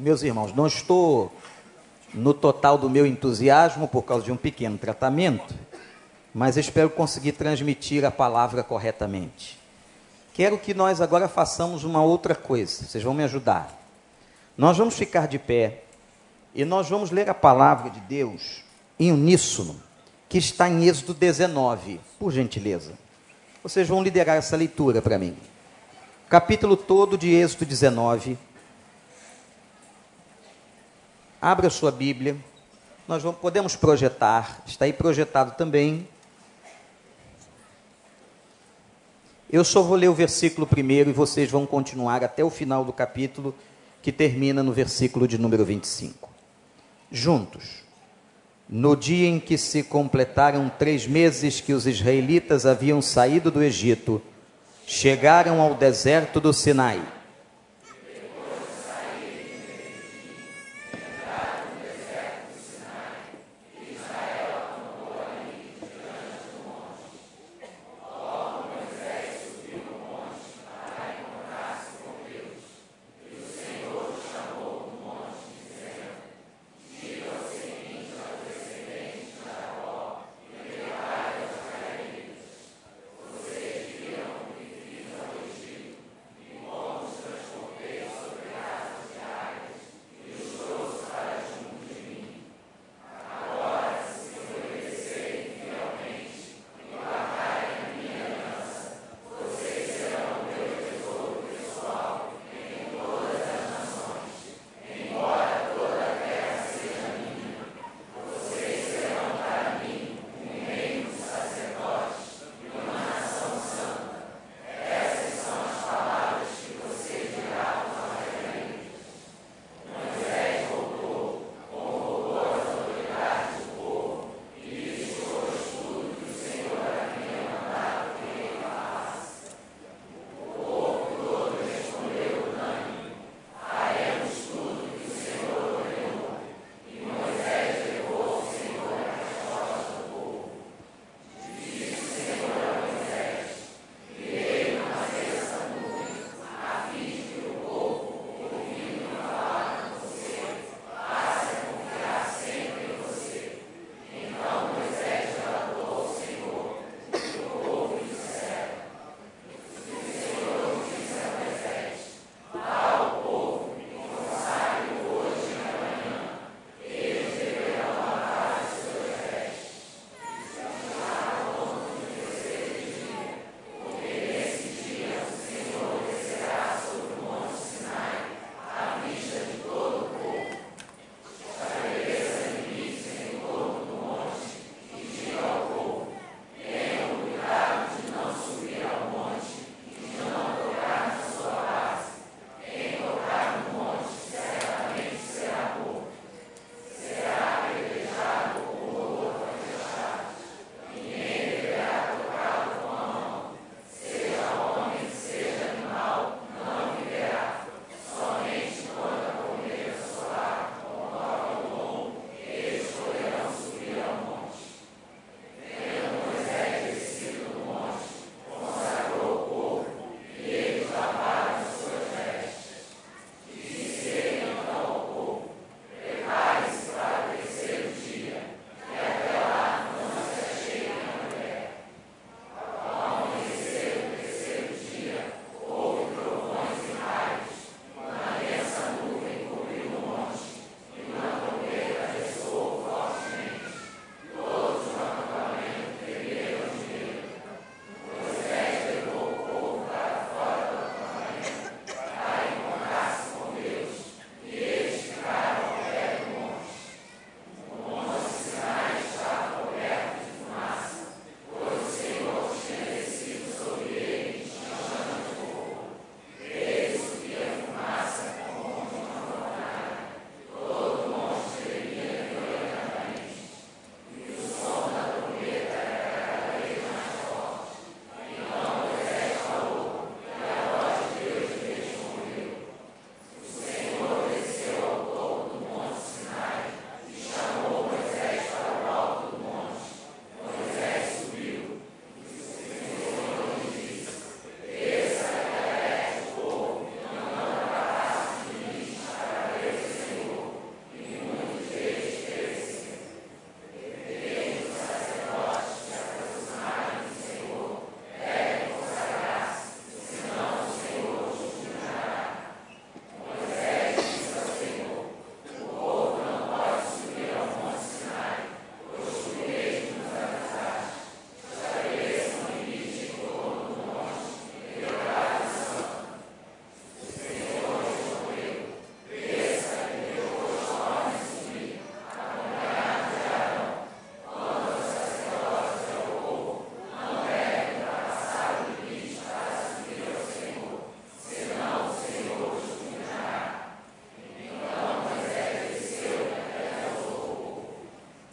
Meus irmãos, não estou no total do meu entusiasmo por causa de um pequeno tratamento, mas espero conseguir transmitir a palavra corretamente. Quero que nós agora façamos uma outra coisa, vocês vão me ajudar. Nós vamos ficar de pé e nós vamos ler a palavra de Deus em uníssono, que está em Êxodo 19, por gentileza. Vocês vão liderar essa leitura para mim. Capítulo todo de Êxodo 19. Abra sua Bíblia. Nós vamos, podemos projetar, está aí projetado também. Eu só vou ler o versículo primeiro e vocês vão continuar até o final do capítulo, que termina no versículo de número 25. Juntos. No dia em que se completaram três meses que os israelitas haviam saído do Egito, chegaram ao deserto do Sinai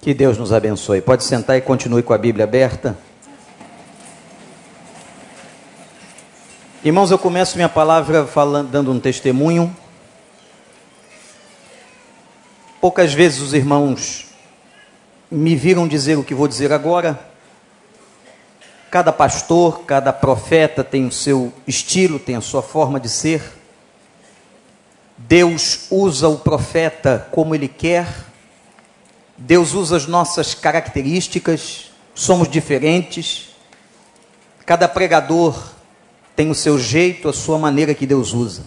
Que Deus nos abençoe. Pode sentar e continue com a Bíblia aberta. Irmãos, eu começo minha palavra falando, dando um testemunho. Poucas vezes os irmãos me viram dizer o que vou dizer agora. Cada pastor, cada profeta tem o seu estilo, tem a sua forma de ser. Deus usa o profeta como ele quer. Deus usa as nossas características, somos diferentes. Cada pregador tem o seu jeito, a sua maneira que Deus usa.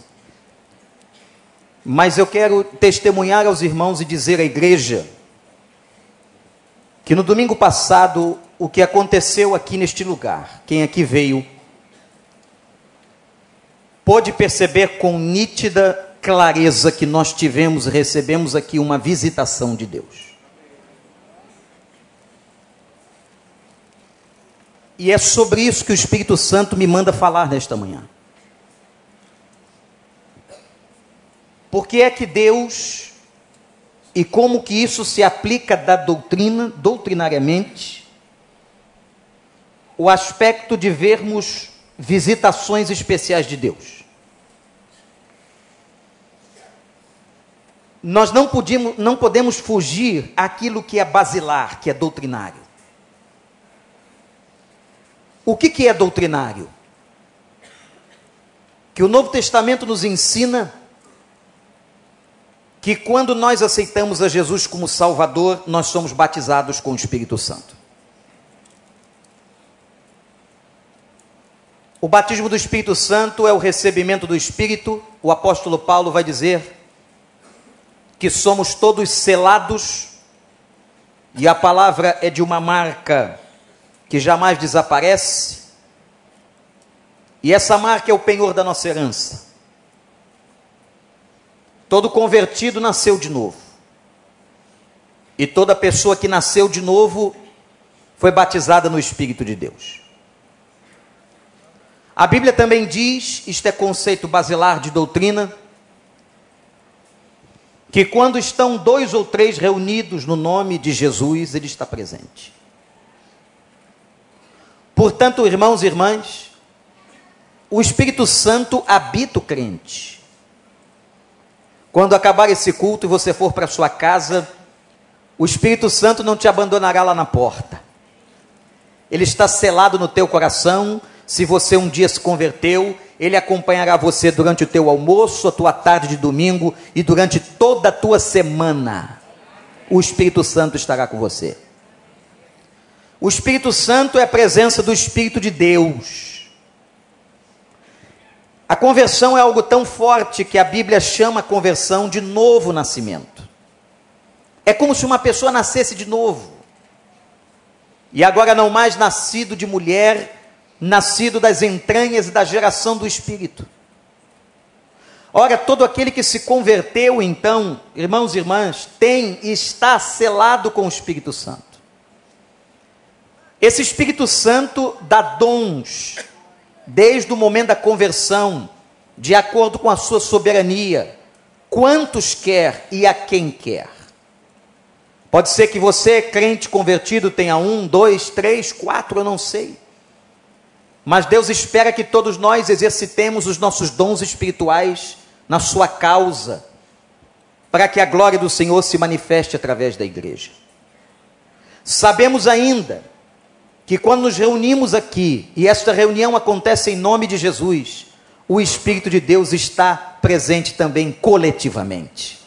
Mas eu quero testemunhar aos irmãos e dizer à igreja que no domingo passado o que aconteceu aqui neste lugar, quem aqui veio, pôde perceber com nítida clareza que nós tivemos, recebemos aqui uma visitação de Deus. E é sobre isso que o Espírito Santo me manda falar nesta manhã. Por que é que Deus, e como que isso se aplica da doutrina, doutrinariamente, o aspecto de vermos visitações especiais de Deus. Nós não, podemos, não podemos fugir aquilo que é basilar, que é doutrinário. O que, que é doutrinário? Que o Novo Testamento nos ensina que quando nós aceitamos a Jesus como Salvador, nós somos batizados com o Espírito Santo. O batismo do Espírito Santo é o recebimento do Espírito. O apóstolo Paulo vai dizer que somos todos selados, e a palavra é de uma marca que jamais desaparece. E essa marca é o penhor da nossa herança. Todo convertido nasceu de novo. E toda pessoa que nasceu de novo foi batizada no Espírito de Deus. A Bíblia também diz, isto é conceito basilar de doutrina, que quando estão dois ou três reunidos no nome de Jesus, Ele está presente. Portanto, irmãos e irmãs, o Espírito Santo habita o crente. Quando acabar esse culto e você for para sua casa, o Espírito Santo não te abandonará lá na porta. Ele está selado no teu coração. Se você um dia se converteu, ele acompanhará você durante o teu almoço, a tua tarde de domingo e durante toda a tua semana. O Espírito Santo estará com você. O Espírito Santo é a presença do Espírito de Deus. A conversão é algo tão forte que a Bíblia chama a conversão de novo nascimento. É como se uma pessoa nascesse de novo. E agora não mais nascido de mulher, nascido das entranhas e da geração do Espírito. Ora, todo aquele que se converteu, então, irmãos e irmãs, tem e está selado com o Espírito Santo. Esse Espírito Santo dá dons, desde o momento da conversão, de acordo com a sua soberania, quantos quer e a quem quer. Pode ser que você, crente convertido, tenha um, dois, três, quatro, eu não sei. Mas Deus espera que todos nós exercitemos os nossos dons espirituais na sua causa, para que a glória do Senhor se manifeste através da igreja. Sabemos ainda que quando nos reunimos aqui, e esta reunião acontece em nome de Jesus, o Espírito de Deus está presente também coletivamente.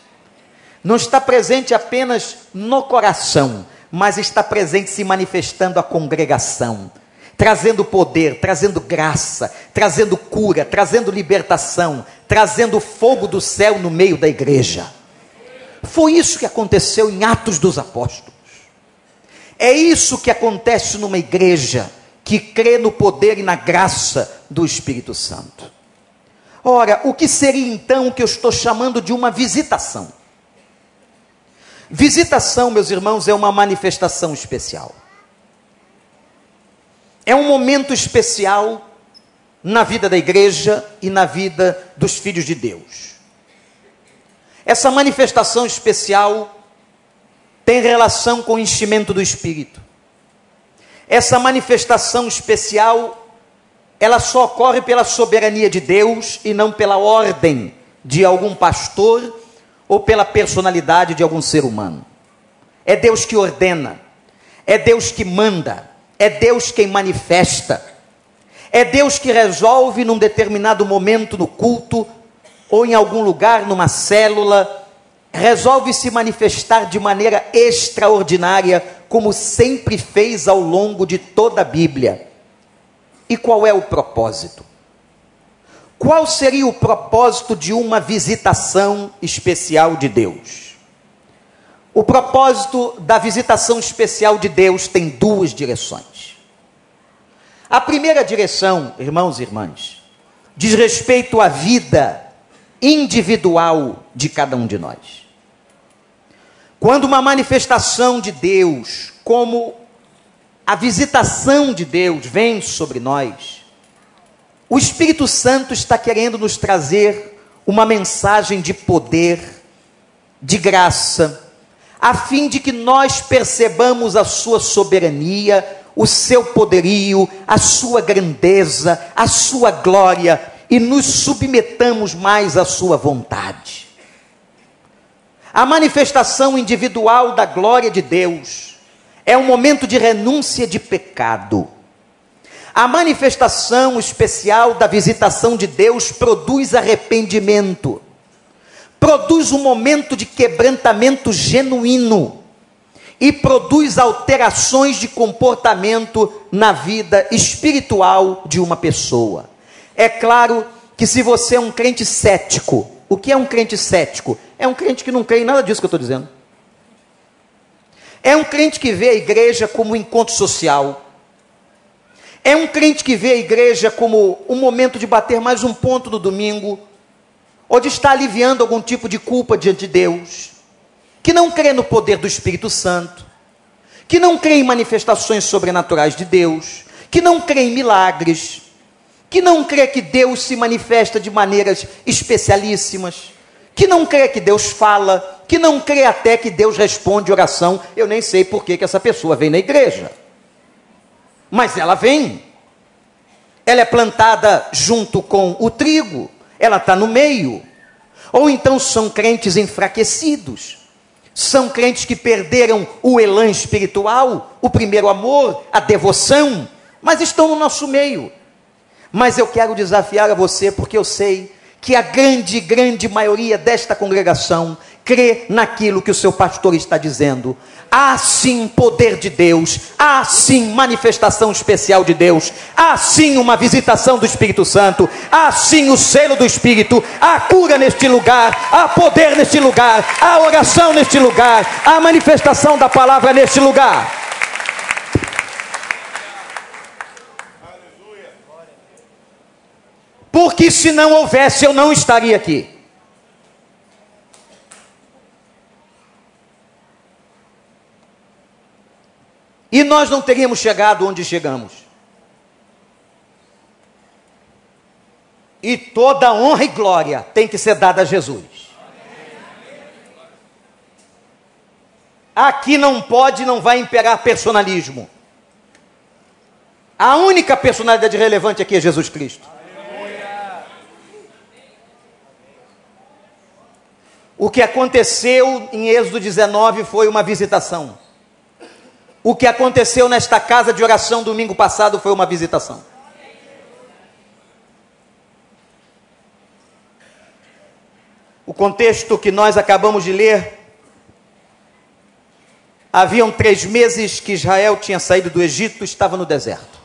Não está presente apenas no coração, mas está presente se manifestando a congregação, trazendo poder, trazendo graça, trazendo cura, trazendo libertação, trazendo fogo do céu no meio da igreja. Foi isso que aconteceu em Atos dos Apóstolos. É isso que acontece numa igreja que crê no poder e na graça do Espírito Santo. Ora, o que seria então o que eu estou chamando de uma visitação? Visitação, meus irmãos, é uma manifestação especial. É um momento especial na vida da igreja e na vida dos filhos de Deus. Essa manifestação especial tem relação com o enchimento do Espírito. Essa manifestação especial, ela só ocorre pela soberania de Deus e não pela ordem de algum pastor ou pela personalidade de algum ser humano. É Deus que ordena, é Deus que manda, é Deus quem manifesta, é Deus que resolve num determinado momento no culto ou em algum lugar, numa célula, resolve se manifestar de maneira extraordinária, como sempre fez ao longo de toda a Bíblia. E qual é o propósito? Qual seria o propósito de uma visitação especial de Deus? O propósito da visitação especial de Deus tem duas direções. A primeira direção, irmãos e irmãs, diz respeito à vida individual de cada um de nós. Quando uma manifestação de Deus, como a visitação de Deus vem sobre nós, o Espírito Santo está querendo nos trazer uma mensagem de poder, de graça, a fim de que nós percebamos a sua soberania, o seu poderio, a sua grandeza, a sua glória e nos submetamos mais à sua vontade. A manifestação individual da glória de Deus é um momento de renúncia de pecado a manifestação especial da visitação de Deus produz arrependimento, produz um momento de quebrantamento genuíno e produz alterações de comportamento na vida espiritual de uma pessoa. É claro que se você é um crente cético, o que é um crente cético? É um crente que não crê em nada disso que eu estou dizendo. É um crente que vê a igreja como um encontro social, é um crente que vê a igreja como um momento de bater mais um ponto no domingo, ou de estar aliviando algum tipo de culpa diante de Deus, que não crê no poder do Espírito Santo, que não crê em manifestações sobrenaturais de Deus, que não crê em milagres, que não crê que Deus se manifesta de maneiras especialíssimas, que não crê que Deus fala, que não crê até que Deus responde oração. Eu nem sei por que, que essa pessoa vem na igreja mas ela vem. Ela é plantada junto com o trigo, ela está no meio. Ou então são crentes enfraquecidos, são crentes que perderam o elan espiritual, o primeiro amor, a devoção, mas estão no nosso meio. Mas eu quero desafiar a você, porque eu sei que a grande, grande maioria desta congregação crê naquilo que o seu pastor está dizendo. Há sim poder de Deus, há sim manifestação especial de Deus, há sim uma visitação do Espírito Santo, há sim o selo do Espírito, há cura neste lugar, há poder neste lugar, há oração neste lugar, há manifestação da palavra neste lugar. Porque se não houvesse, eu não estaria aqui. E nós não teríamos chegado onde chegamos. E toda honra e glória tem que ser dada a Jesus. Aqui não pode, não vai imperar personalismo. A única personalidade relevante aqui é Jesus Cristo. O que aconteceu em Êxodo 19 foi uma visitação. O que aconteceu nesta casa de oração domingo passado foi uma visitação. O contexto que nós acabamos de ler. Haviam três meses que Israel tinha saído do Egito, estava no deserto.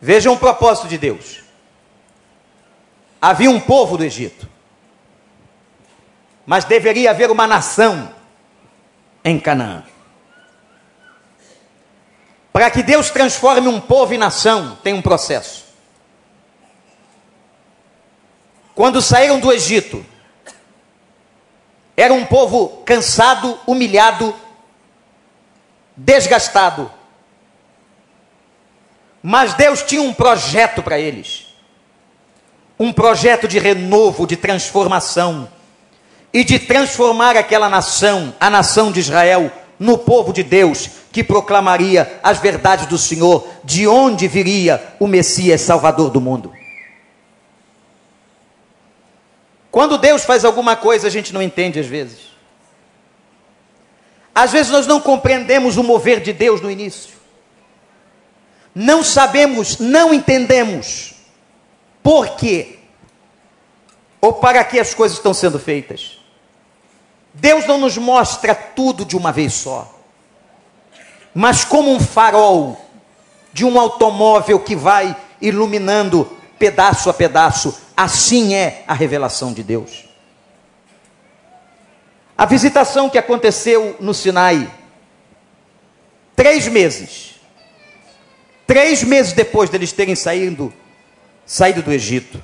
Vejam o propósito de Deus. Havia um povo do Egito, mas deveria haver uma nação em Canaã. Para que Deus transforme um povo em nação, tem um processo. Quando saíram do Egito, era um povo cansado, humilhado, desgastado. Mas Deus tinha um projeto para eles. Um projeto de renovo, de transformação e de transformar aquela nação, a nação de Israel, no povo de Deus que proclamaria as verdades do Senhor, de onde viria o Messias Salvador do mundo. Quando Deus faz alguma coisa, a gente não entende às vezes. Às vezes nós não compreendemos o mover de Deus no início. Não sabemos, não entendemos por quê ou para que as coisas estão sendo feitas. Deus não nos mostra tudo de uma vez só, mas como um farol de um automóvel que vai iluminando pedaço a pedaço, assim é a revelação de Deus. A visitação que aconteceu no Sinai, três meses, três meses depois deles terem saído, saído do Egito,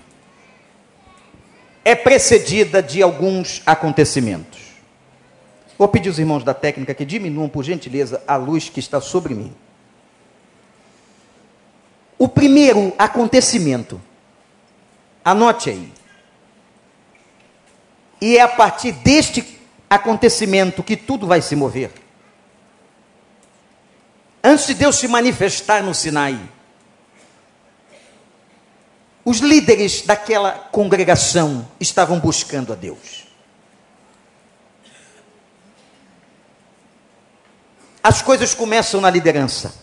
é precedida de alguns acontecimentos. Vou pedir aos irmãos da técnica que diminuam, por gentileza, a luz que está sobre mim. O primeiro acontecimento, anote aí, e é a partir deste acontecimento que tudo vai se mover. Antes de Deus se manifestar no Sinai, os líderes daquela congregação estavam buscando a Deus. As coisas começam na liderança.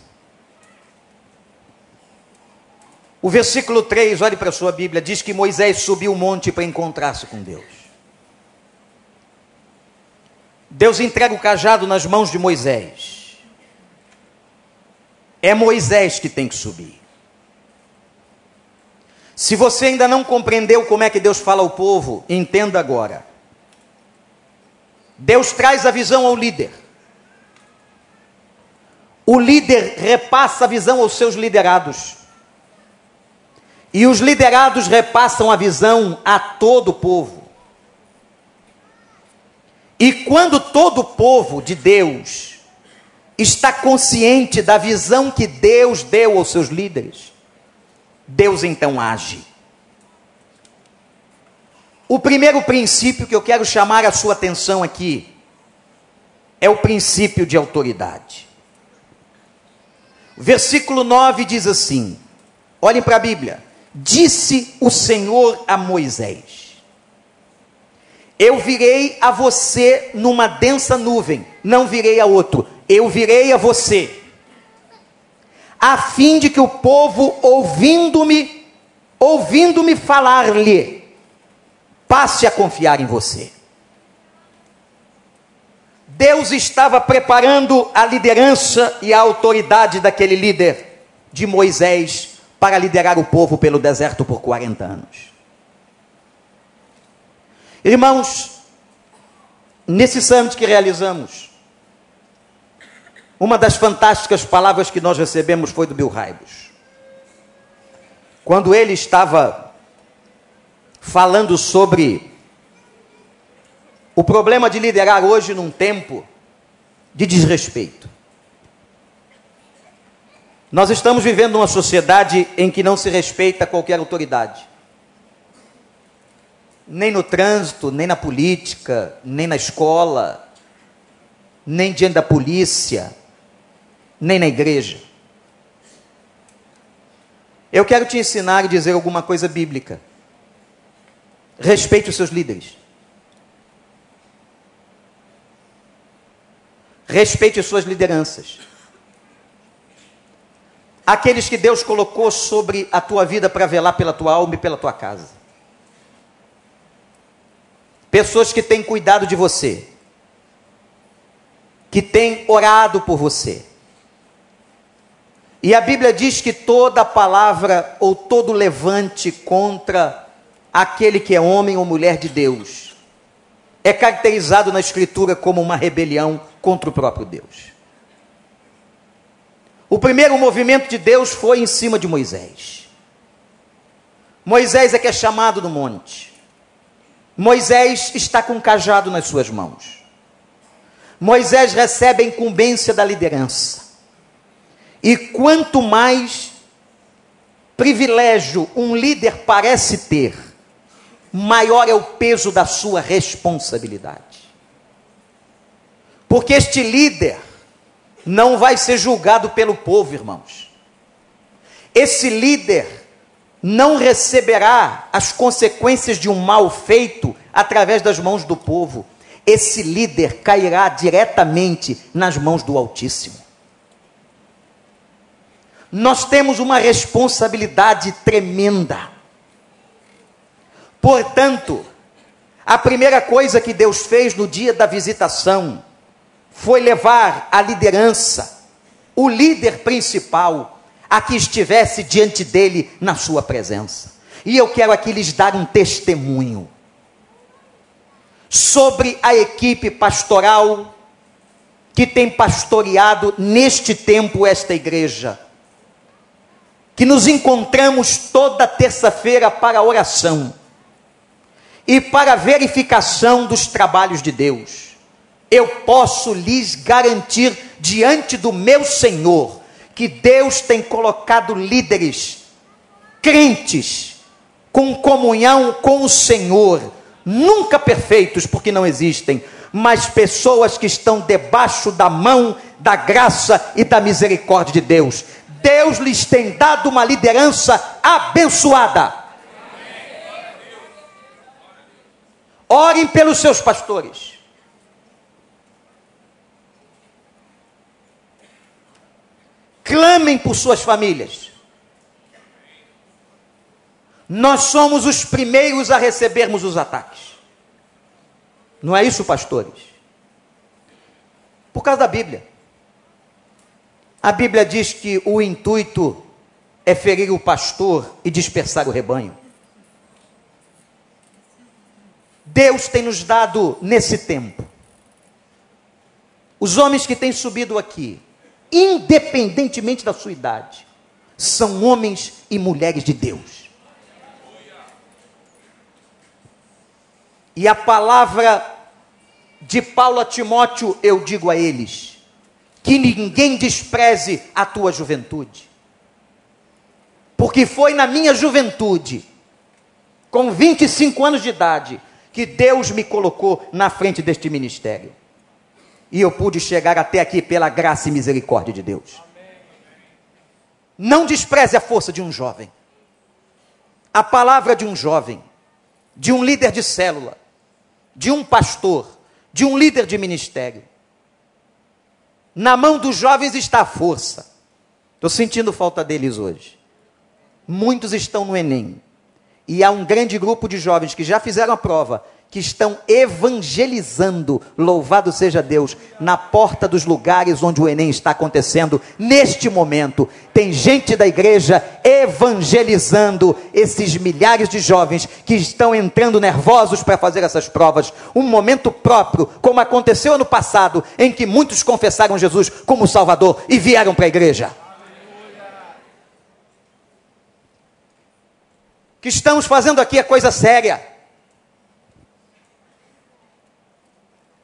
O versículo 3, olhe para a sua Bíblia, diz que Moisés subiu o monte para encontrar-se com Deus. Deus entrega o cajado nas mãos de Moisés. É Moisés que tem que subir. Se você ainda não compreendeu como é que Deus fala ao povo, entenda agora. Deus traz a visão ao líder. O líder repassa a visão aos seus liderados. E os liderados repassam a visão a todo o povo. E quando todo o povo de Deus está consciente da visão que Deus deu aos seus líderes, Deus então age. O primeiro princípio que eu quero chamar a sua atenção aqui é o princípio de autoridade. Versículo 9 diz assim: olhem para a Bíblia. Disse o Senhor a Moisés: eu virei a você numa densa nuvem, não virei a outro, eu virei a você, a fim de que o povo, ouvindo-me, ouvindo-me falar-lhe, passe a confiar em você. Deus estava preparando a liderança e a autoridade daquele líder, de Moisés, para liderar o povo pelo deserto por 40 anos. Irmãos, nesse summit que realizamos, uma das fantásticas palavras que nós recebemos foi do Bill Raibos. Quando ele estava falando sobre o problema de liderar hoje num tempo de desrespeito. Nós estamos vivendo uma sociedade em que não se respeita qualquer autoridade nem no trânsito, nem na política, nem na escola, nem diante da polícia, nem na igreja. Eu quero te ensinar e dizer alguma coisa bíblica. Respeite os seus líderes. Respeite as suas lideranças. Aqueles que Deus colocou sobre a tua vida para velar pela tua alma e pela tua casa pessoas que têm cuidado de você, que têm orado por você. E a Bíblia diz que toda palavra ou todo levante contra aquele que é homem ou mulher de Deus é caracterizado na Escritura como uma rebelião contra o próprio Deus. O primeiro movimento de Deus foi em cima de Moisés. Moisés é que é chamado no monte. Moisés está com um cajado nas suas mãos. Moisés recebe a incumbência da liderança. E quanto mais privilégio um líder parece ter, maior é o peso da sua responsabilidade. Porque este líder não vai ser julgado pelo povo, irmãos. Esse líder não receberá as consequências de um mal feito através das mãos do povo. Esse líder cairá diretamente nas mãos do Altíssimo. Nós temos uma responsabilidade tremenda. Portanto, a primeira coisa que Deus fez no dia da visitação foi levar a liderança, o líder principal, a que estivesse diante dele na sua presença. E eu quero aqui lhes dar um testemunho sobre a equipe pastoral que tem pastoreado neste tempo esta igreja. Que nos encontramos toda terça-feira para oração e para verificação dos trabalhos de Deus. Eu posso lhes garantir diante do meu Senhor que Deus tem colocado líderes crentes com comunhão com o Senhor, nunca perfeitos, porque não existem, mas pessoas que estão debaixo da mão da graça e da misericórdia de Deus. Deus lhes tem dado uma liderança abençoada. Orem pelos seus pastores. Clamem por suas famílias. Nós somos os primeiros a recebermos os ataques. Não é isso, pastores? Por causa da Bíblia. A Bíblia diz que o intuito é ferir o pastor e dispersar o rebanho. Deus tem nos dado nesse tempo. Os homens que têm subido aqui, independentemente da sua idade, são homens e mulheres de Deus. E a palavra de Paulo a Timóteo, eu digo a eles: que ninguém despreze a tua juventude, porque foi na minha juventude, com 25 anos de idade, que Deus me colocou na frente deste ministério. E eu pude chegar até aqui pela graça e misericórdia de Deus. Não despreze a força de um jovem. A palavra de um jovem, de um líder de célula, de um pastor, de um líder de ministério. Na mão dos jovens está a força. Estou sentindo falta deles hoje. Muitos estão no Enem. E há um grande grupo de jovens que já fizeram a prova, que estão evangelizando, louvado seja Deus, na porta dos lugares onde o Enem está acontecendo neste momento. Tem gente da igreja evangelizando esses milhares de jovens que estão entrando nervosos para fazer essas provas. Um momento próprio, como aconteceu ano passado, em que muitos confessaram Jesus como Salvador e vieram para a igreja. que estamos fazendo aqui é coisa séria.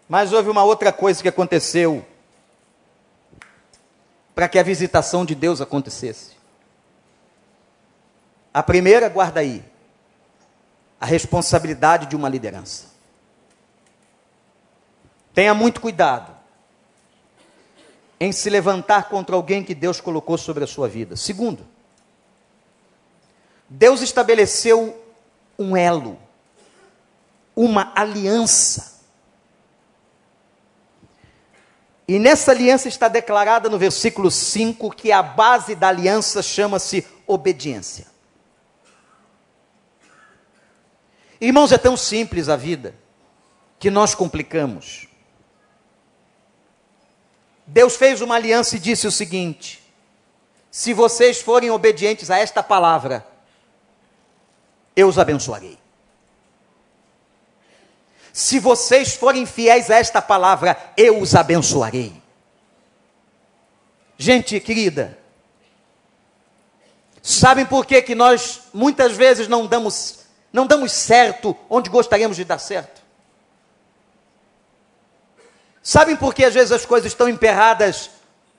Mas houve uma outra coisa que aconteceu para que a visitação de Deus acontecesse. A primeira, guarda aí, a responsabilidade de uma liderança. Tenha muito cuidado em se levantar contra alguém que Deus colocou sobre a sua vida. Segundo, Deus estabeleceu um elo, uma aliança. E nessa aliança está declarada no versículo 5 que a base da aliança chama-se obediência. Irmãos, é tão simples a vida que nós complicamos. Deus fez uma aliança e disse o seguinte: se vocês forem obedientes a esta palavra, eu os abençoarei. Se vocês forem fiéis a esta palavra, eu os abençoarei. Gente querida, sabem por que, que nós muitas vezes não damos, não damos certo onde gostaríamos de dar certo? Sabem por que às vezes as coisas estão emperradas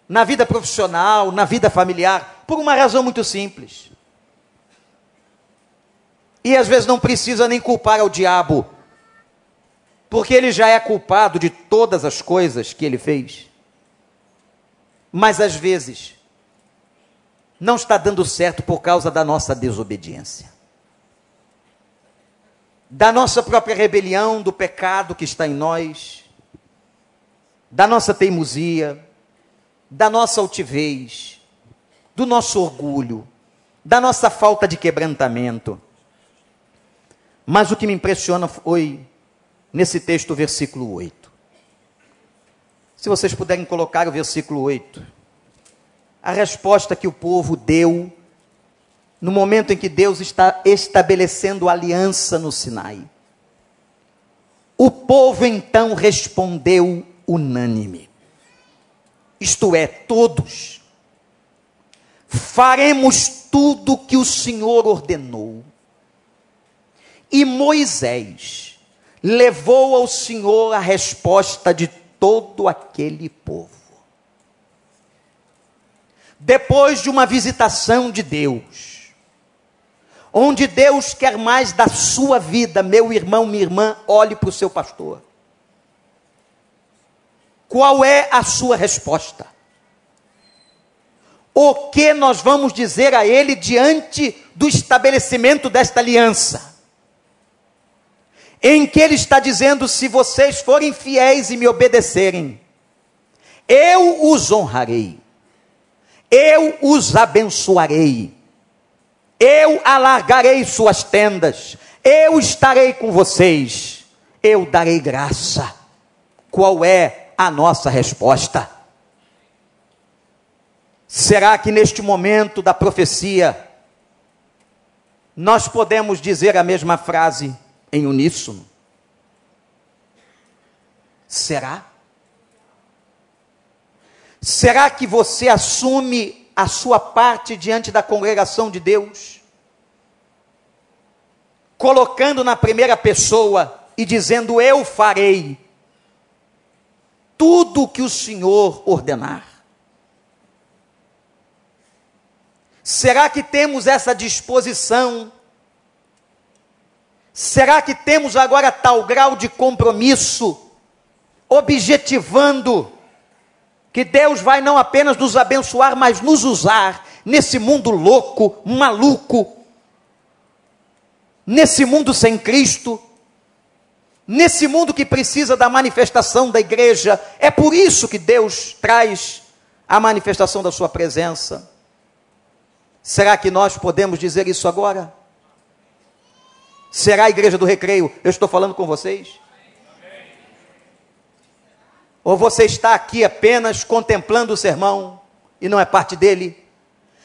na vida profissional, na vida familiar? Por uma razão muito simples. E às vezes não precisa nem culpar ao diabo, porque ele já é culpado de todas as coisas que ele fez. Mas às vezes, não está dando certo por causa da nossa desobediência, da nossa própria rebelião, do pecado que está em nós, da nossa teimosia, da nossa altivez, do nosso orgulho, da nossa falta de quebrantamento. Mas o que me impressiona foi, nesse texto, versículo 8. Se vocês puderem colocar o versículo 8. A resposta que o povo deu no momento em que Deus está estabelecendo aliança no Sinai. O povo então respondeu unânime. Isto é, todos. Faremos tudo que o Senhor ordenou. E Moisés levou ao Senhor a resposta de todo aquele povo. Depois de uma visitação de Deus, onde Deus quer mais da sua vida, meu irmão, minha irmã, olhe para o seu pastor. Qual é a sua resposta? O que nós vamos dizer a ele diante do estabelecimento desta aliança? Em que ele está dizendo: se vocês forem fiéis e me obedecerem, eu os honrarei, eu os abençoarei, eu alargarei suas tendas, eu estarei com vocês, eu darei graça. Qual é a nossa resposta. Será que neste momento da profecia, nós podemos dizer a mesma frase em uníssono? Será? Será que você assume a sua parte diante da congregação de Deus? Colocando na primeira pessoa e dizendo: Eu farei tudo o que o Senhor ordenar. Será que temos essa disposição? Será que temos agora tal grau de compromisso, objetivando que Deus vai não apenas nos abençoar, mas nos usar nesse mundo louco, maluco, nesse mundo sem Cristo? nesse mundo que precisa da manifestação da igreja. É por isso que Deus traz a manifestação da Sua presença. Será que nós podemos dizer isso agora? Será a igreja do recreio? Eu estou falando com vocês? Ou você está aqui apenas contemplando o sermão e não é parte dele?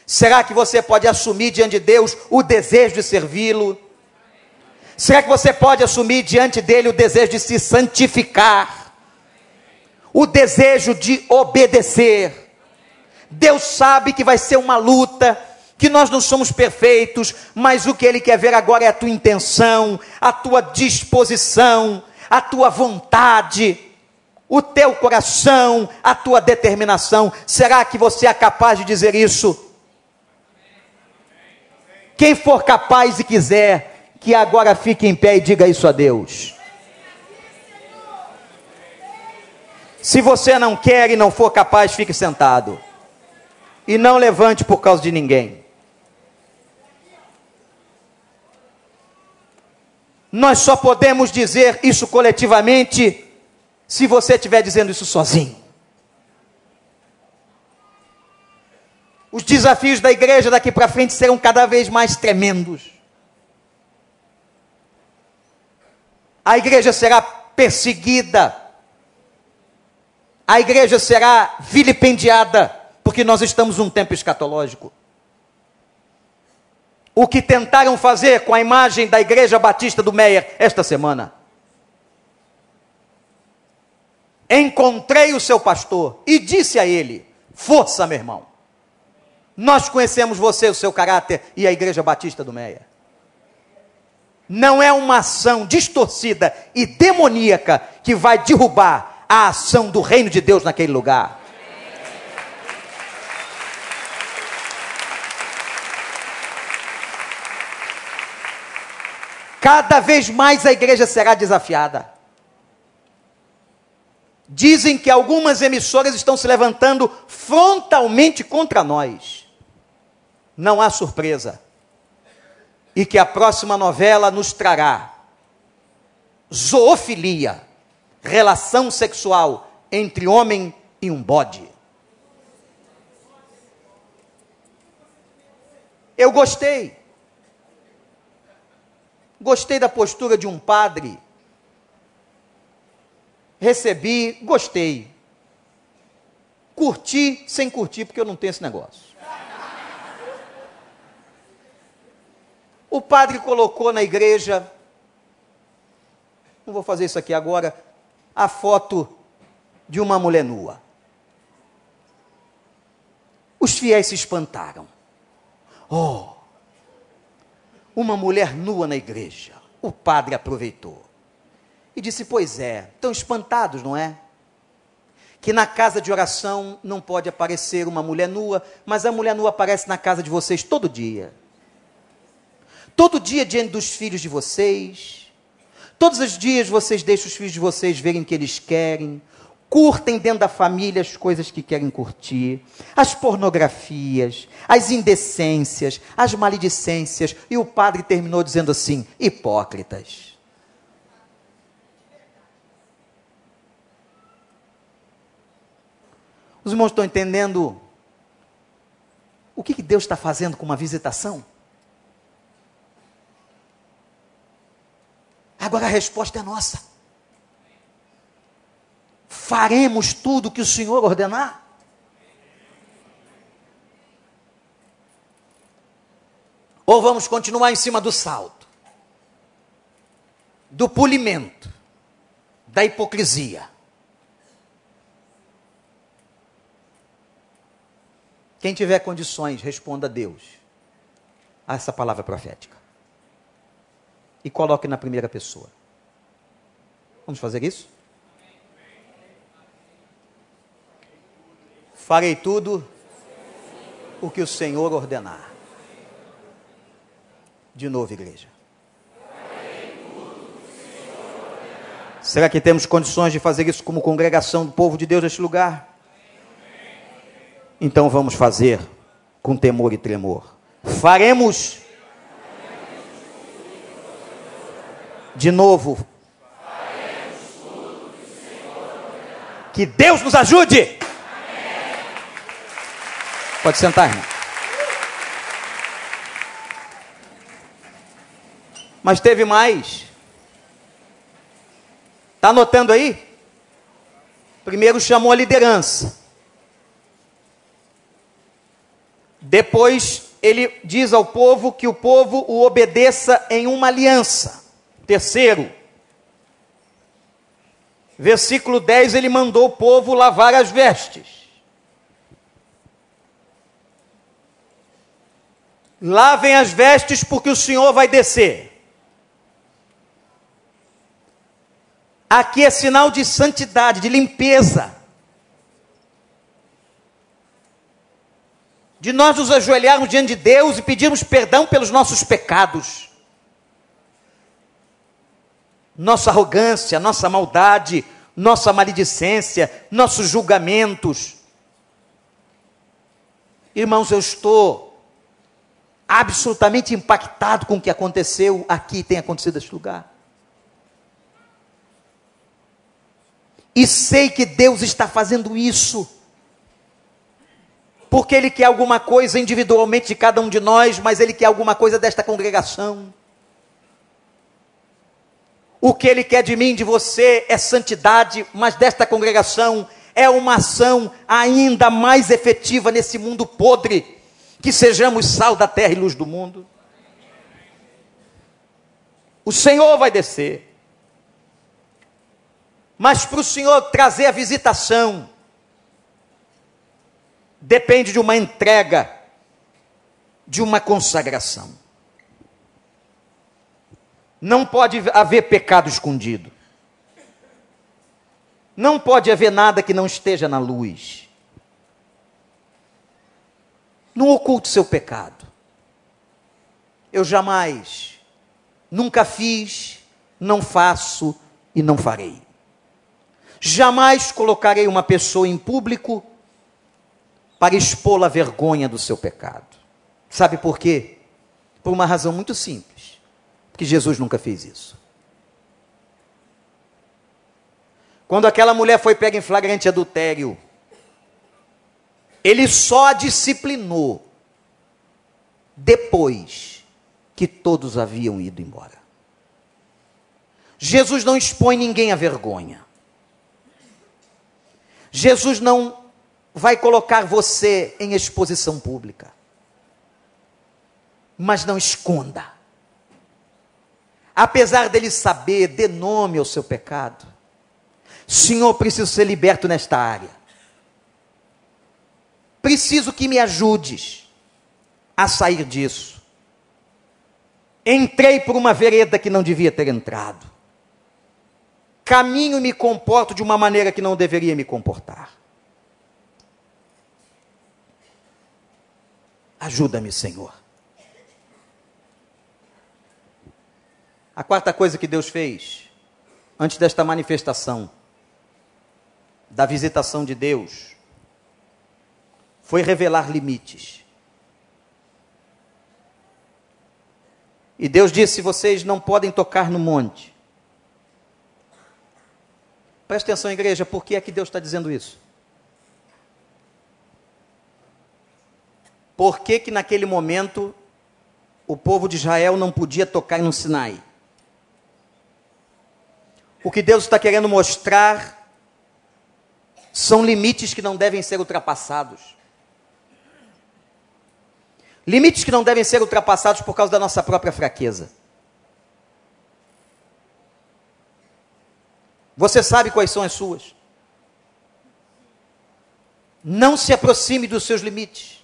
Será que você pode assumir diante de Deus o desejo de servi-lo? Será que você pode assumir diante dele o desejo de se santificar? O desejo de obedecer? Deus sabe que vai ser uma luta, que nós não somos perfeitos, mas o que Ele quer ver agora é a tua intenção, a tua disposição, a tua vontade, o teu coração, a tua determinação. Será que você é capaz de dizer isso? Quem for capaz e quiser, que agora fique em pé e diga isso a Deus. Se você não quer e não for capaz, fique sentado. E não levante por causa de ninguém. Nós só podemos dizer isso coletivamente se você estiver dizendo isso sozinho. Os desafios da igreja daqui para frente serão cada vez mais tremendos. a igreja será perseguida, a igreja será vilipendiada, porque nós estamos num tempo escatológico. O que tentaram fazer com a imagem da igreja batista do Meyer esta semana. Encontrei o seu pastor e disse a ele: Força, meu irmão. Nós conhecemos você, o seu caráter e a igreja batista do Meia não é uma ação distorcida e demoníaca que vai derrubar a ação do reino de Deus naquele lugar. Cada vez mais a igreja será desafiada. Dizem que algumas emissoras estão se levantando frontalmente contra nós. Não há surpresa. E que a próxima novela nos trará zoofilia, relação sexual entre homem e um bode. Eu gostei. Gostei da postura de um padre. Recebi, gostei. Curti sem curtir, porque eu não tenho esse negócio. O padre colocou na igreja, não vou fazer isso aqui agora, a foto de uma mulher nua. Os fiéis se espantaram. Oh, uma mulher nua na igreja. O padre aproveitou e disse: Pois é, estão espantados, não é? Que na casa de oração não pode aparecer uma mulher nua, mas a mulher nua aparece na casa de vocês todo dia. Todo dia diante dos filhos de vocês. Todos os dias vocês deixam os filhos de vocês verem o que eles querem curtem dentro da família as coisas que querem curtir, as pornografias, as indecências, as maledicências. E o padre terminou dizendo assim: hipócritas. Os irmãos estão entendendo o que, que Deus está fazendo com uma visitação? Agora a resposta é nossa faremos tudo que o Senhor ordenar? Ou vamos continuar em cima do salto, do polimento, da hipocrisia? Quem tiver condições, responda a Deus a essa palavra profética. E coloque na primeira pessoa. Vamos fazer isso? Farei tudo o que o Senhor ordenar. De novo, igreja. Será que temos condições de fazer isso como congregação do povo de Deus neste lugar? Então vamos fazer com temor e tremor. Faremos. De novo. Que Deus nos ajude. Pode sentar, irmão. Mas teve mais. Está anotando aí? Primeiro chamou a liderança. Depois ele diz ao povo que o povo o obedeça em uma aliança. Terceiro, versículo 10, ele mandou o povo lavar as vestes. Lavem as vestes, porque o Senhor vai descer. Aqui é sinal de santidade, de limpeza. De nós nos ajoelharmos diante de Deus e pedirmos perdão pelos nossos pecados. Nossa arrogância, nossa maldade, nossa maledicência, nossos julgamentos. Irmãos, eu estou absolutamente impactado com o que aconteceu aqui tem acontecido neste lugar. E sei que Deus está fazendo isso. Porque Ele quer alguma coisa individualmente de cada um de nós, mas Ele quer alguma coisa desta congregação. O que Ele quer de mim, de você, é santidade, mas desta congregação é uma ação ainda mais efetiva nesse mundo podre que sejamos sal da terra e luz do mundo. O Senhor vai descer. Mas para o Senhor trazer a visitação, depende de uma entrega, de uma consagração. Não pode haver pecado escondido. Não pode haver nada que não esteja na luz. Não oculte seu pecado. Eu jamais, nunca fiz, não faço e não farei. Jamais colocarei uma pessoa em público para expô-la à vergonha do seu pecado. Sabe por quê? Por uma razão muito simples. Porque Jesus nunca fez isso. Quando aquela mulher foi pega em flagrante adultério, ele só a disciplinou depois que todos haviam ido embora. Jesus não expõe ninguém à vergonha. Jesus não vai colocar você em exposição pública. Mas não esconda. Apesar dele saber, dê nome ao seu pecado. Senhor, preciso ser liberto nesta área. Preciso que me ajudes a sair disso. Entrei por uma vereda que não devia ter entrado. Caminho e me comporto de uma maneira que não deveria me comportar. Ajuda-me, Senhor. A quarta coisa que Deus fez, antes desta manifestação, da visitação de Deus, foi revelar limites. E Deus disse: vocês não podem tocar no monte. Preste atenção, igreja, por que é que Deus está dizendo isso? Por que, que naquele momento o povo de Israel não podia tocar no Sinai? O que Deus está querendo mostrar são limites que não devem ser ultrapassados. Limites que não devem ser ultrapassados por causa da nossa própria fraqueza. Você sabe quais são as suas. Não se aproxime dos seus limites.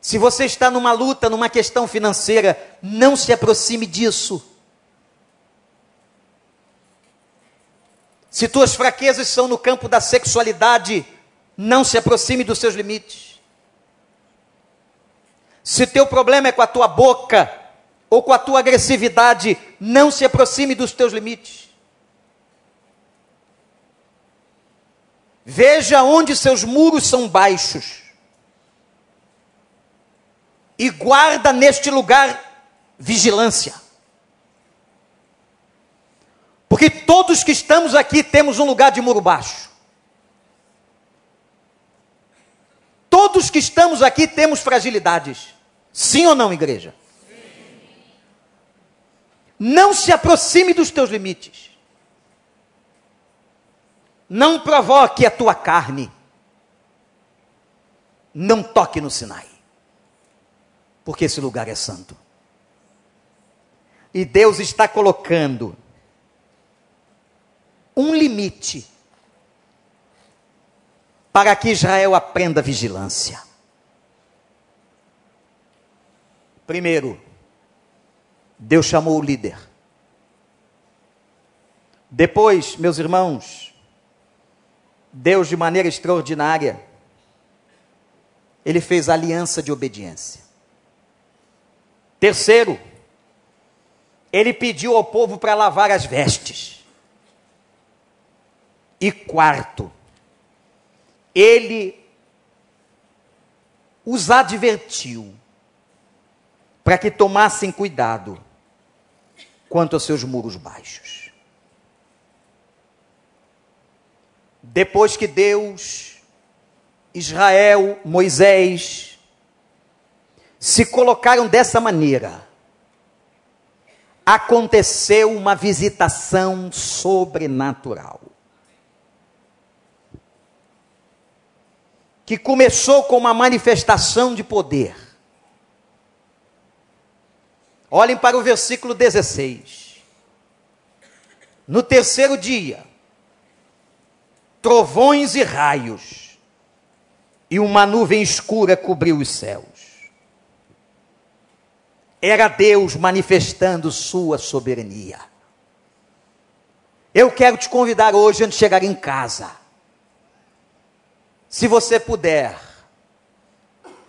Se você está numa luta, numa questão financeira, não se aproxime disso. Se tuas fraquezas são no campo da sexualidade, não se aproxime dos seus limites. Se teu problema é com a tua boca ou com a tua agressividade, não se aproxime dos teus limites. Veja onde seus muros são baixos. E guarda neste lugar vigilância. Porque todos que estamos aqui temos um lugar de muro baixo. Todos que estamos aqui temos fragilidades. Sim ou não, igreja? Sim. Não se aproxime dos teus limites. Não provoque a tua carne. Não toque no Sinai. Porque esse lugar é santo. E Deus está colocando um limite para que Israel aprenda vigilância. Primeiro, Deus chamou o líder. Depois, meus irmãos, Deus, de maneira extraordinária, ele fez aliança de obediência. Terceiro, ele pediu ao povo para lavar as vestes. E quarto, ele os advertiu para que tomassem cuidado quanto aos seus muros baixos. Depois que Deus, Israel, Moisés, se colocaram dessa maneira, aconteceu uma visitação sobrenatural. Que começou com uma manifestação de poder. Olhem para o versículo 16. No terceiro dia, trovões e raios, e uma nuvem escura cobriu os céus. Era Deus manifestando sua soberania. Eu quero te convidar hoje, antes de chegar em casa, se você puder,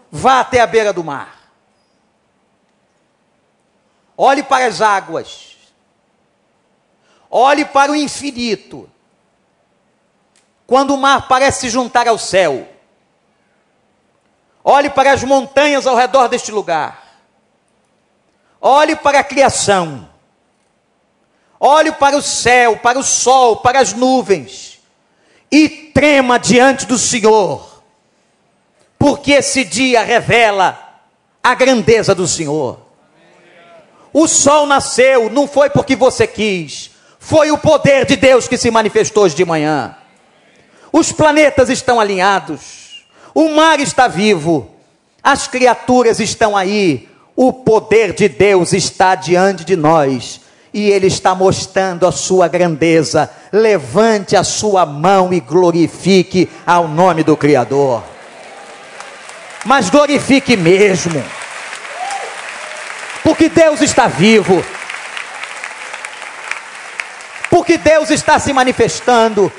vá até a beira do mar. olhe para as águas, olhe para o infinito. Quando o mar parece se juntar ao céu, olhe para as montanhas ao redor deste lugar, olhe para a criação, olhe para o céu, para o sol, para as nuvens, e trema diante do Senhor, porque esse dia revela a grandeza do Senhor. O sol nasceu, não foi porque você quis, foi o poder de Deus que se manifestou hoje de manhã. Os planetas estão alinhados, o mar está vivo, as criaturas estão aí, o poder de Deus está diante de nós e Ele está mostrando a sua grandeza. Levante a sua mão e glorifique ao nome do Criador mas glorifique mesmo. Porque Deus está vivo. Porque Deus está se manifestando.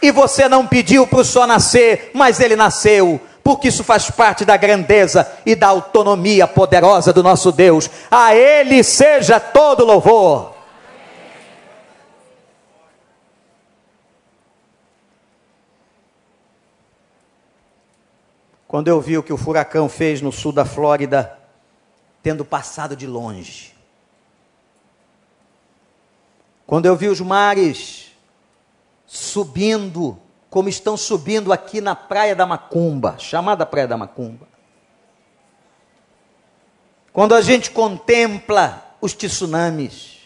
E você não pediu para o sol nascer, mas ele nasceu. Porque isso faz parte da grandeza e da autonomia poderosa do nosso Deus. A Ele seja todo louvor. quando eu vi o que o furacão fez no sul da Flórida, tendo passado de longe. Quando eu vi os mares subindo, como estão subindo aqui na Praia da Macumba, chamada Praia da Macumba. Quando a gente contempla os tsunamis,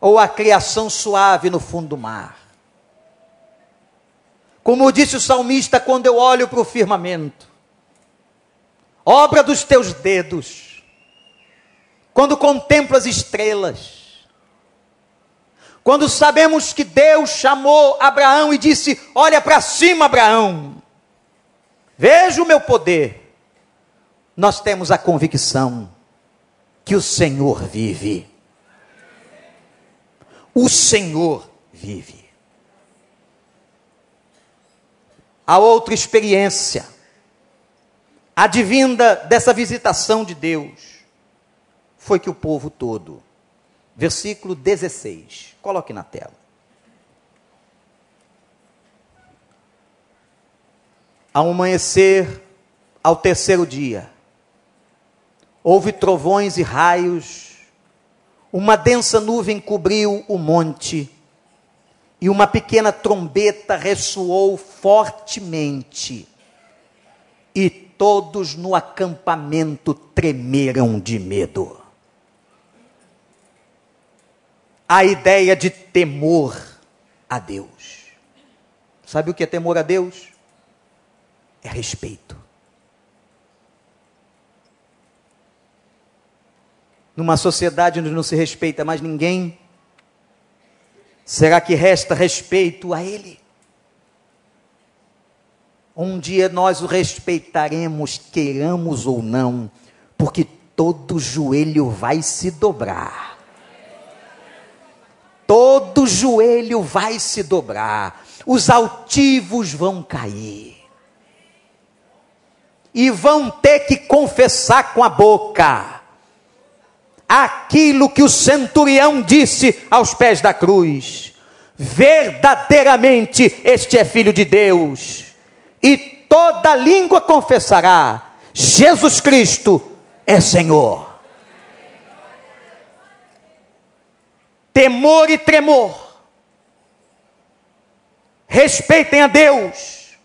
ou a criação suave no fundo do mar. Como disse o salmista, quando eu olho para o firmamento, obra dos teus dedos, quando contemplo as estrelas, quando sabemos que Deus chamou Abraão e disse: Olha para cima, Abraão, veja o meu poder, nós temos a convicção que o Senhor vive. O Senhor vive. a outra experiência, advinda dessa visitação de Deus, foi que o povo todo, versículo 16, coloque na tela. Ao amanhecer, ao terceiro dia, houve trovões e raios, uma densa nuvem cobriu o monte, e uma pequena trombeta ressoou fortemente, e todos no acampamento tremeram de medo. A ideia de temor a Deus. Sabe o que é temor a Deus? É respeito. Numa sociedade onde não se respeita mais ninguém, Será que resta respeito a Ele? Um dia nós o respeitaremos, queiramos ou não, porque todo joelho vai se dobrar. Todo joelho vai se dobrar. Os altivos vão cair. E vão ter que confessar com a boca aquilo que o centurião disse aos pés da cruz: verdadeiramente este é filho de Deus, e toda língua confessará: Jesus Cristo é Senhor. Temor e tremor. Respeitem a Deus.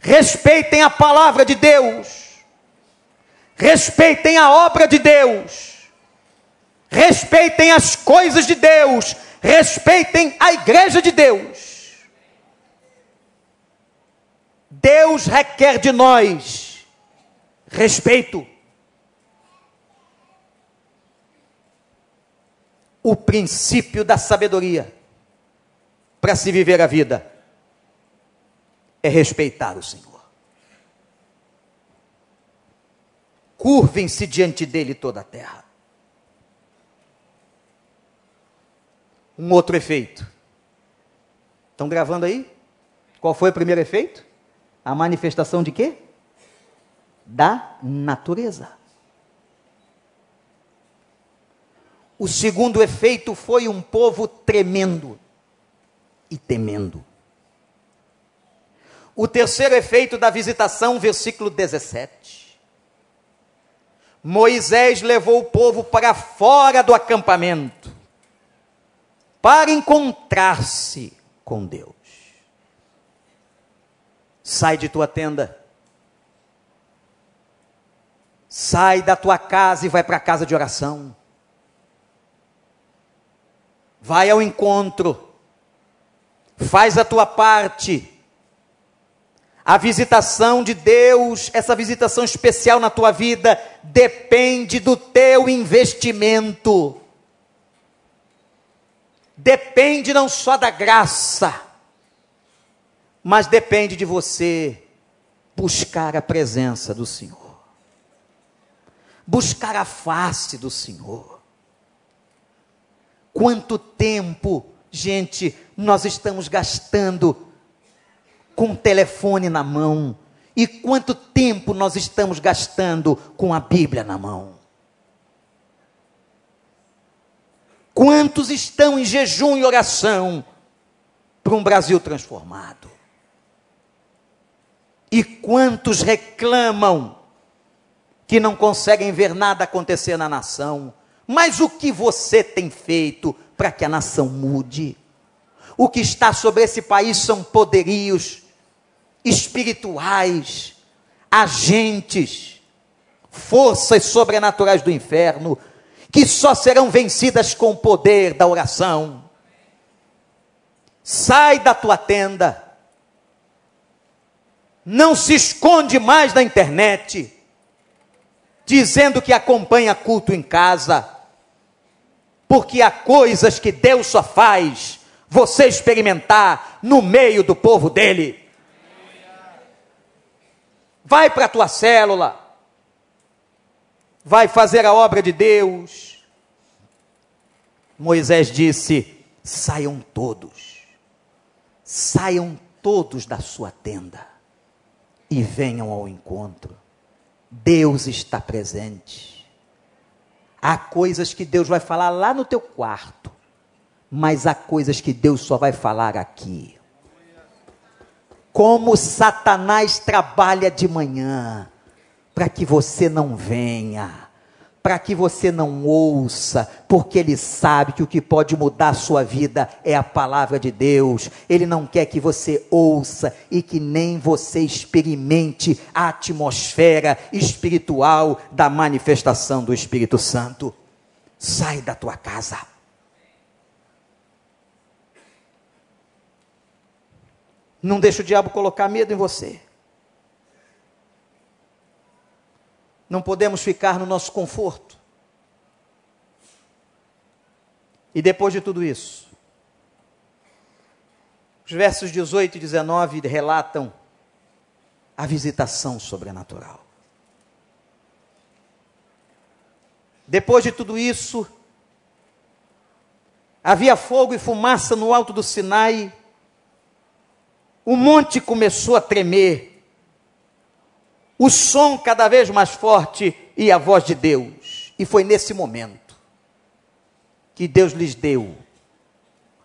Respeitem a palavra de Deus respeitem a obra de Deus, respeitem as coisas de Deus, respeitem a igreja de Deus. Deus requer de nós respeito. O princípio da sabedoria para se viver a vida é respeitar o Senhor. curvem-se diante dele toda a terra. Um outro efeito. Estão gravando aí? Qual foi o primeiro efeito? A manifestação de quê? Da natureza. O segundo efeito foi um povo tremendo e temendo. O terceiro efeito da visitação, versículo 17. Moisés levou o povo para fora do acampamento para encontrar-se com Deus. Sai de tua tenda. Sai da tua casa e vai para a casa de oração. Vai ao encontro. Faz a tua parte. A visitação de Deus, essa visitação especial na tua vida, depende do teu investimento. Depende não só da graça, mas depende de você buscar a presença do Senhor. Buscar a face do Senhor. Quanto tempo, gente, nós estamos gastando com o telefone na mão? E quanto tempo nós estamos gastando com a Bíblia na mão? Quantos estão em jejum e oração para um Brasil transformado? E quantos reclamam que não conseguem ver nada acontecer na nação? Mas o que você tem feito para que a nação mude? O que está sobre esse país são poderios espirituais, agentes, forças sobrenaturais do inferno que só serão vencidas com o poder da oração. Sai da tua tenda. Não se esconde mais na internet, dizendo que acompanha culto em casa, porque há coisas que Deus só faz você experimentar no meio do povo dele. Vai para a tua célula, vai fazer a obra de Deus. Moisés disse: saiam todos, saiam todos da sua tenda e venham ao encontro. Deus está presente. Há coisas que Deus vai falar lá no teu quarto, mas há coisas que Deus só vai falar aqui. Como Satanás trabalha de manhã, para que você não venha, para que você não ouça, porque ele sabe que o que pode mudar a sua vida é a palavra de Deus. Ele não quer que você ouça e que nem você experimente a atmosfera espiritual da manifestação do Espírito Santo. Sai da tua casa. Não deixa o diabo colocar medo em você. Não podemos ficar no nosso conforto. E depois de tudo isso, os versos 18 e 19 relatam a visitação sobrenatural. Depois de tudo isso, havia fogo e fumaça no alto do Sinai, o monte começou a tremer, o som cada vez mais forte e a voz de Deus. E foi nesse momento que Deus lhes deu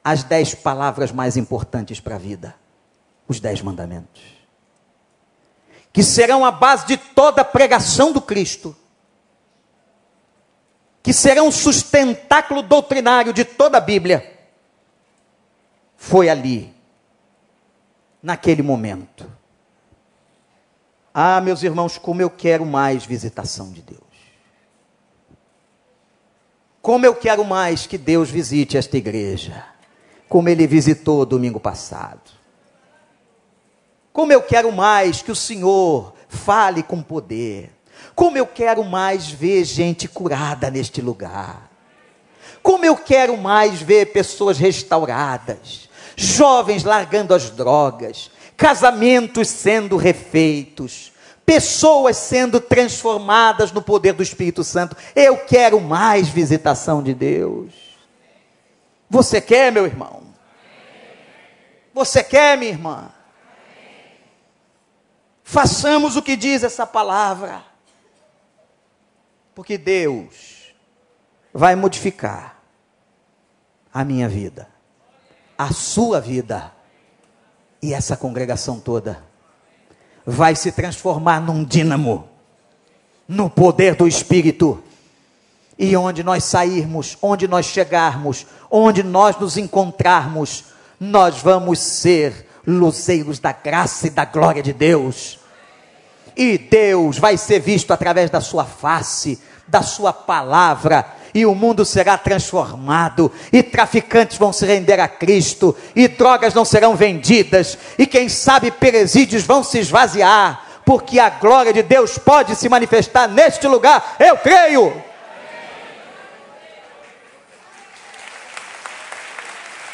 as dez palavras mais importantes para a vida: os dez mandamentos. Que serão a base de toda a pregação do Cristo. Que serão o sustentáculo doutrinário de toda a Bíblia. Foi ali, naquele momento ah, meus irmãos, como eu quero mais visitação de Deus. Como eu quero mais que Deus visite esta igreja, como ele visitou domingo passado. Como eu quero mais que o Senhor fale com poder. Como eu quero mais ver gente curada neste lugar. Como eu quero mais ver pessoas restauradas, jovens largando as drogas, casamentos sendo refeitos, pessoas sendo transformadas no poder do Espírito Santo. Eu quero mais visitação de Deus. Você quer, meu irmão? Você quer, minha irmã? Façamos o que diz essa palavra. Porque Deus vai modificar a minha vida, a sua vida e essa congregação toda vai se transformar num dínamo no poder do Espírito. E onde nós sairmos, onde nós chegarmos, onde nós nos encontrarmos, nós vamos ser luzeiros da graça e da glória de Deus. E Deus vai ser visto através da sua face, da sua palavra, e o mundo será transformado, e traficantes vão se render a Cristo, e drogas não serão vendidas, e quem sabe presídios vão se esvaziar, porque a glória de Deus pode se manifestar neste lugar, eu creio.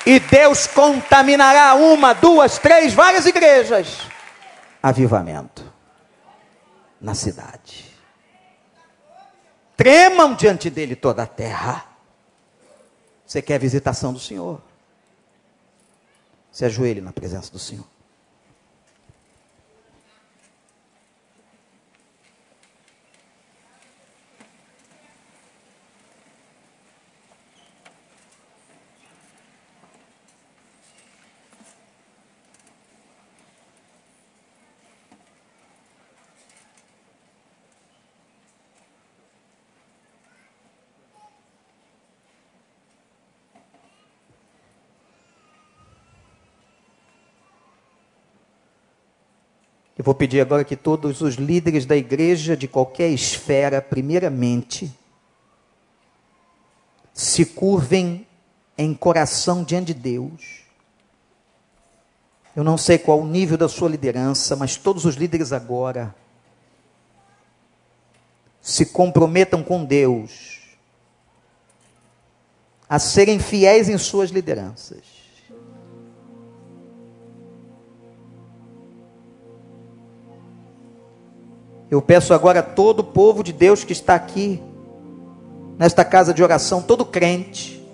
E Deus contaminará uma, duas, três, várias igrejas. Avivamento na cidade. Tremam diante dele toda a terra. Você quer a visitação do Senhor? Se ajoelhe na presença do Senhor. Eu vou pedir agora que todos os líderes da igreja, de qualquer esfera, primeiramente, se curvem em coração diante de Deus. Eu não sei qual o nível da sua liderança, mas todos os líderes agora se comprometam com Deus a serem fiéis em suas lideranças. Eu peço agora a todo o povo de Deus que está aqui, nesta casa de oração, todo crente,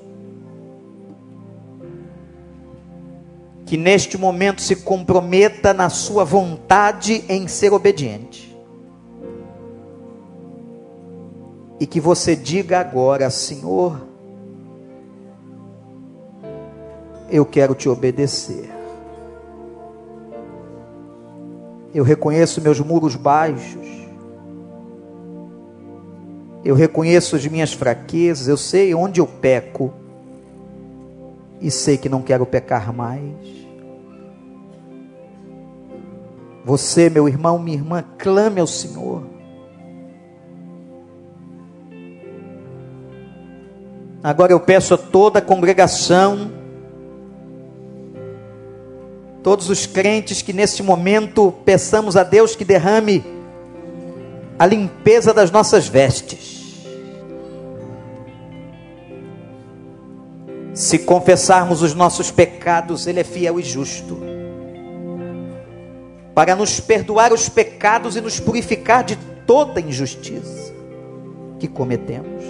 que neste momento se comprometa na sua vontade em ser obediente. E que você diga agora, Senhor, eu quero te obedecer. Eu reconheço meus muros baixos. Eu reconheço as minhas fraquezas. Eu sei onde eu peco. E sei que não quero pecar mais. Você, meu irmão, minha irmã, clame ao Senhor. Agora eu peço a toda a congregação todos os crentes que neste momento peçamos a Deus que derrame a limpeza das nossas vestes. Se confessarmos os nossos pecados, Ele é fiel e justo para nos perdoar os pecados e nos purificar de toda injustiça que cometemos.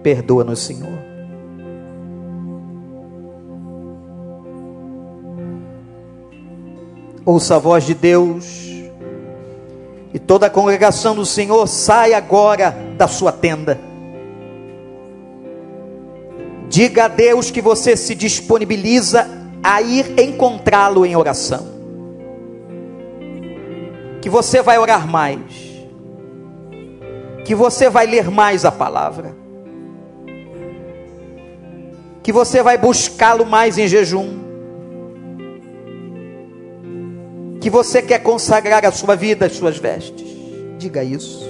Perdoa-nos, Senhor ouça a voz de Deus, e toda a congregação do Senhor sai agora da sua tenda. Diga a Deus que você se disponibiliza a ir encontrá-lo em oração. Que você vai orar mais. Que você vai ler mais a palavra. Que você vai buscá-lo mais em jejum que você quer consagrar a sua vida, as suas vestes. Diga isso.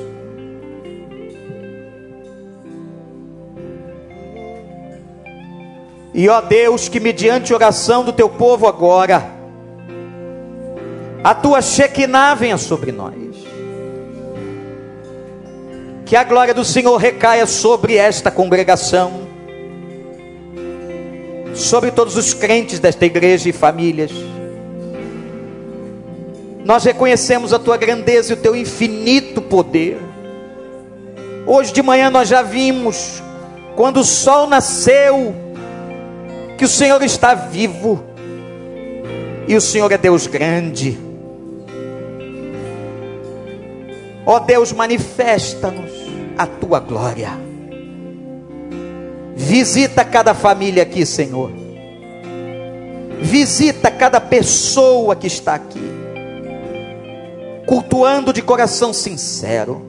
E ó Deus, que mediante oração do teu povo agora, a tua Shekinah venha sobre nós. Que a glória do Senhor recaia sobre esta congregação, sobre todos os crentes desta igreja e famílias nós reconhecemos a tua grandeza e o teu infinito poder. Hoje de manhã nós já vimos, quando o sol nasceu, que o Senhor está vivo, e o Senhor é Deus grande. Ó oh Deus, manifesta-nos a tua glória. Visita cada família aqui, Senhor. Visita cada pessoa que está aqui, cultuando de coração sincero.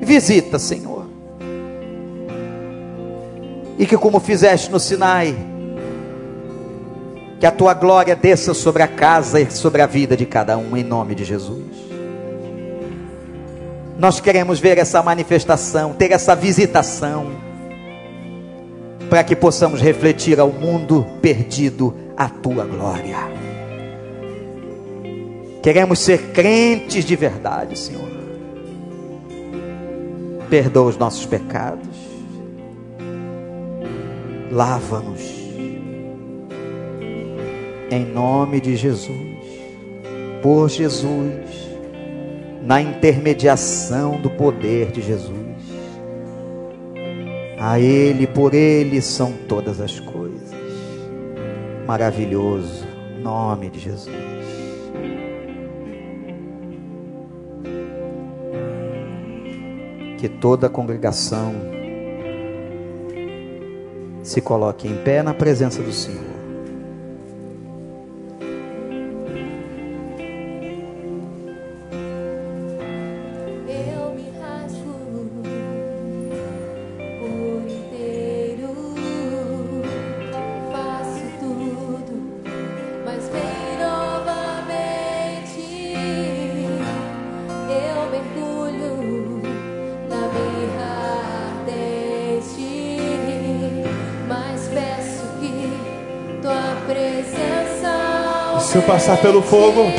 Visita, Senhor. E que, como fizeste no Sinai, que a tua glória desça sobre a casa e sobre a vida de cada um, em nome de Jesus. Nós queremos ver essa manifestação, ter essa visitação, para que possamos refletir ao mundo perdido a tua glória. Queremos ser crentes de verdade, Senhor. Perdoa os nossos pecados, lava-nos em nome de Jesus, por Jesus, na intermediação do poder de Jesus. A Ele, por Ele são todas as coisas. Maravilhoso, nome de Jesus. Que toda a congregação se coloque em pé na presença do Senhor. Passar pelo fogo,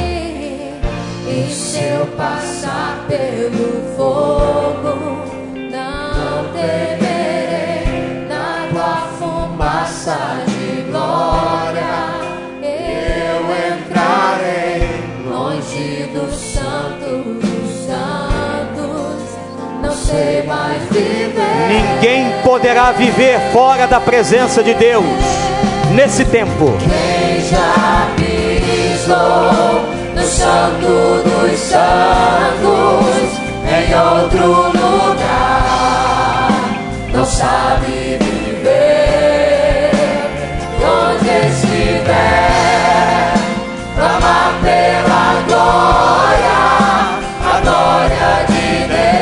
e se eu passar pelo fogo, não temerei na tua fumaça de glória. Eu entrarei longe do santo dos santos, não sei mais viver. Ninguém poderá viver fora da presença de Deus nesse tempo. No santo dos santos em outro lugar. Não sabe viver onde estiver. Clama pela glória a glória de Deus.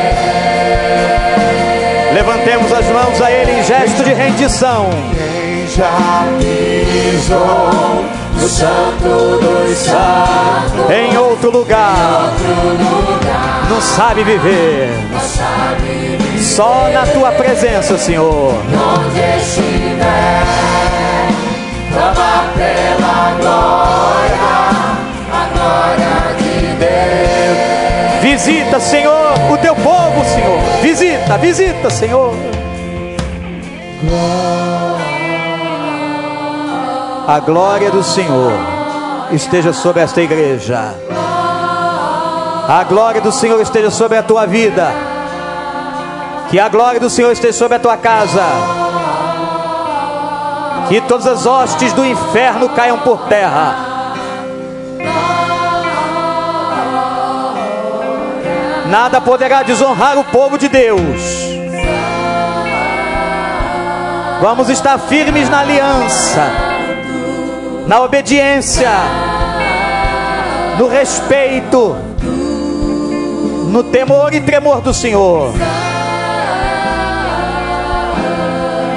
Levantemos as mãos a Ele em gesto de rendição. quem já pisou santo dos santos Em outro lugar, não sabe viver. Só na tua presença, Senhor. onde estiver, clama pela glória, a glória de Deus. Visita, Senhor, o teu povo, Senhor. Visita, visita, Senhor. A glória do Senhor esteja sobre esta igreja. A glória do Senhor esteja sobre a tua vida. Que a glória do Senhor esteja sobre a tua casa. Que todas as hostes do inferno caiam por terra. Nada poderá desonrar o povo de Deus. Vamos estar firmes na aliança, na obediência, no respeito, no temor e tremor do Senhor.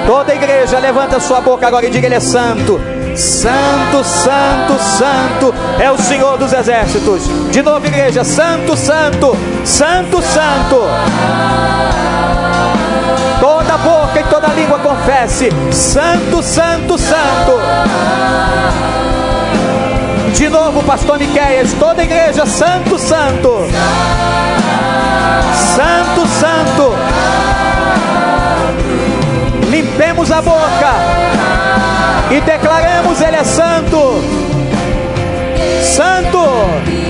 Toda a igreja levanta sua boca agora e diga: Ele é santo. Santo, santo, santo é o Senhor dos exércitos. De novo, igreja: Santo, santo, santo, santo. Toda boca e toda língua confesse: Santo, santo, santo. De novo, pastor Miqueias, toda igreja: Santo, santo. Santo, santo. Limpemos a boca e declaremos: Ele é santo. Santo.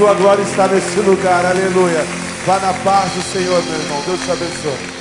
sua glória está nesse lugar. Aleluia. Vá na paz do Senhor, meu irmão. Deus te abençoe.